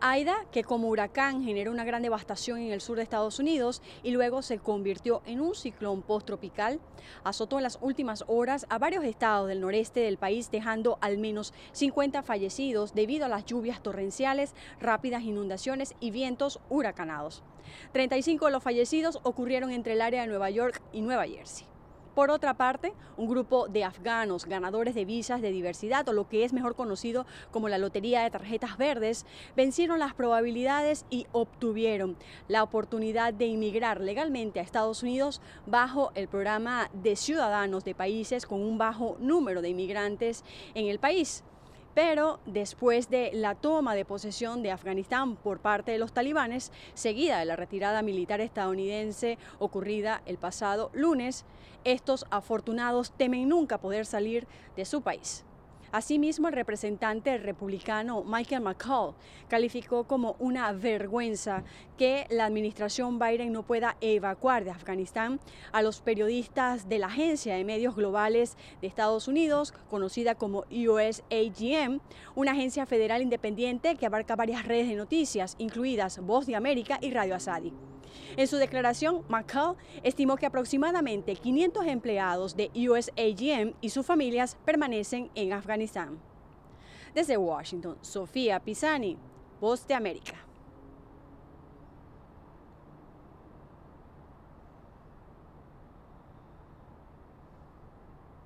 Aida, que como huracán generó una gran devastación en el sur de Estados Unidos y luego se convirtió en un ciclón posttropical, azotó en las últimas horas a varios estados del noreste del país, dejando al menos 50 fallecidos debido a las lluvias torrenciales, rápidas inundaciones y vientos huracanados. 35 de los fallecidos ocurrieron entre el área de Nueva York y Nueva Jersey. Por otra parte, un grupo de afganos ganadores de visas de diversidad o lo que es mejor conocido como la Lotería de Tarjetas Verdes vencieron las probabilidades y obtuvieron la oportunidad de inmigrar legalmente a Estados Unidos bajo el programa de ciudadanos de países con un bajo número de inmigrantes en el país pero después de la toma de posesión de Afganistán por parte de los talibanes, seguida de la retirada militar estadounidense ocurrida el pasado lunes, estos afortunados temen nunca poder salir de su país. Asimismo, el representante republicano Michael McCall calificó como una vergüenza que la administración Biden no pueda evacuar de Afganistán a los periodistas de la Agencia de Medios Globales de Estados Unidos, conocida como USAGM, una agencia federal independiente que abarca varias redes de noticias, incluidas Voz de América y Radio Asadi. En su declaración, McCall estimó que aproximadamente 500 empleados de USAGM y sus familias permanecen en Afganistán. Desde Washington, Sofía Pisani, Voz de América.